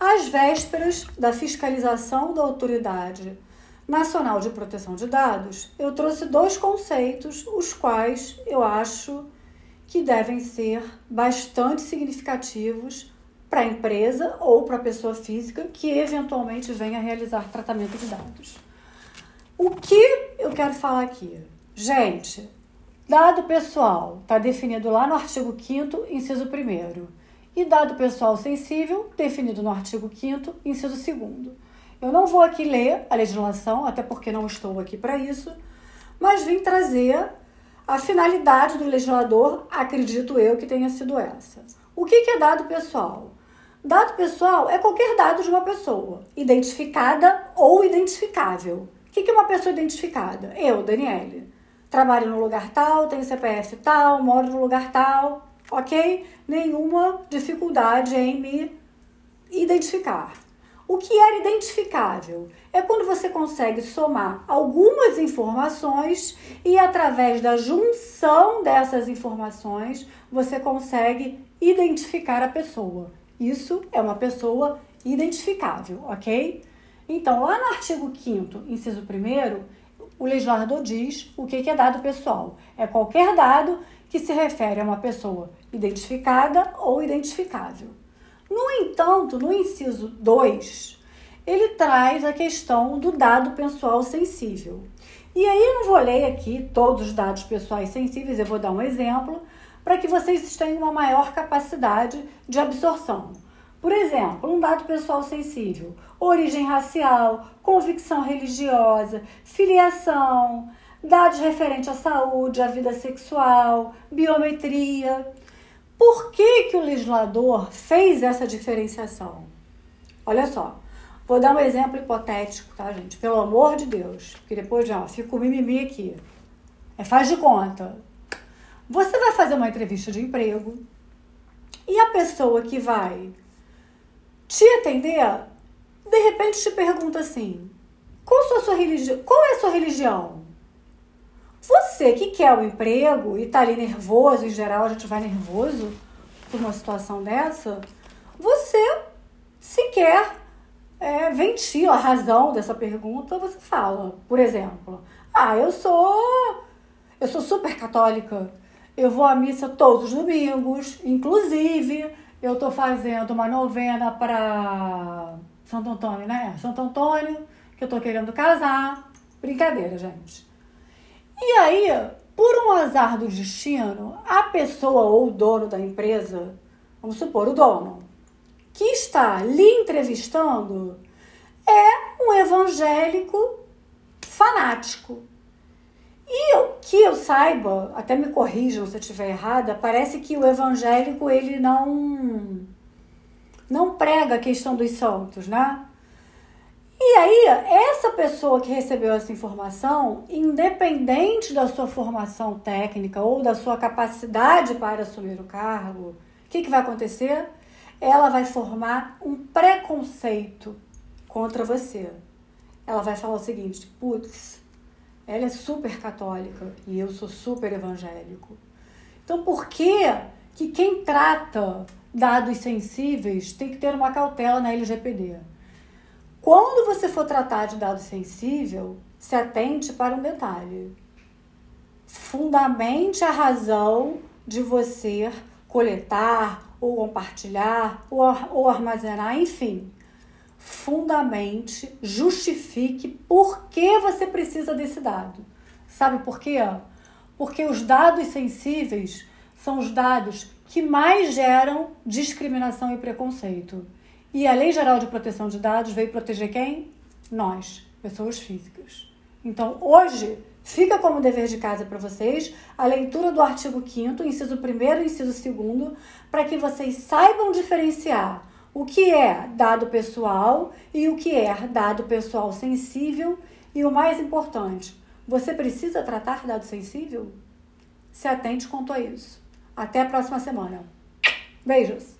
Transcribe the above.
Às vésperas da fiscalização da Autoridade Nacional de Proteção de Dados, eu trouxe dois conceitos, os quais eu acho que devem ser bastante significativos para a empresa ou para a pessoa física que eventualmente venha realizar tratamento de dados. O que eu quero falar aqui? Gente, dado pessoal está definido lá no artigo 5, inciso 1 e dado pessoal sensível, definido no artigo 5 inciso 2 Eu não vou aqui ler a legislação, até porque não estou aqui para isso, mas vim trazer a finalidade do legislador, acredito eu que tenha sido essa. O que é dado pessoal? Dado pessoal é qualquer dado de uma pessoa, identificada ou identificável. O que é uma pessoa identificada? Eu, Daniele. Trabalho no lugar tal, tenho CPF tal, moro no lugar tal, ok? Nenhuma dificuldade em me identificar. O que era identificável é quando você consegue somar algumas informações e, através da junção dessas informações, você consegue identificar a pessoa. Isso é uma pessoa identificável, ok? Então, lá no artigo 5, inciso 1, o legislador diz o que é dado pessoal. É qualquer dado que se refere a uma pessoa identificada ou identificável. No entanto, no inciso 2, ele traz a questão do dado pessoal sensível. E aí eu não vou ler aqui todos os dados pessoais sensíveis, eu vou dar um exemplo para que vocês tenham uma maior capacidade de absorção. Por exemplo, um dado pessoal sensível: origem racial, convicção religiosa, filiação, dados referentes à saúde, à vida sexual, biometria. Por que, que o legislador fez essa diferenciação? Olha só, vou dar um exemplo hipotético, tá, gente? Pelo amor de Deus, porque depois já fica o mimimi aqui. É faz de conta. Você vai fazer uma entrevista de emprego e a pessoa que vai te atender, de repente te pergunta assim: qual, a sua religião? qual é a sua religião? Você que quer o emprego e tá ali nervoso, em geral a gente vai nervoso por uma situação dessa, você sequer é, ventila a razão dessa pergunta, você fala, por exemplo, ah, eu sou eu sou super católica, eu vou à missa todos os domingos, inclusive eu tô fazendo uma novena para Santo Antônio, né? Santo Antônio, que eu tô querendo casar. Brincadeira, gente. E aí, por um azar do destino, a pessoa ou o dono da empresa, vamos supor, o dono, que está lhe entrevistando, é um evangélico fanático. Que eu saiba, até me corrijam se eu estiver errada, parece que o evangélico ele não não prega a questão dos santos, né? E aí, essa pessoa que recebeu essa informação, independente da sua formação técnica ou da sua capacidade para assumir o cargo, o que, que vai acontecer? Ela vai formar um preconceito contra você. Ela vai falar o seguinte: putz, ela é super católica e eu sou super evangélico. Então, por que que quem trata dados sensíveis tem que ter uma cautela na LGPD? Quando você for tratar de dado sensível, se atente para um detalhe. Fundamente a razão de você coletar ou compartilhar ou, ou armazenar, enfim fundamente, justifique por que você precisa desse dado. Sabe por quê? Porque os dados sensíveis são os dados que mais geram discriminação e preconceito. E a Lei Geral de Proteção de Dados veio proteger quem? Nós, pessoas físicas. Então, hoje, fica como dever de casa para vocês a leitura do artigo 5 inciso 1 e inciso 2 para que vocês saibam diferenciar o que é dado pessoal e o que é dado pessoal sensível e o mais importante, você precisa tratar dado sensível? Se atente quanto a isso. Até a próxima semana. Beijos!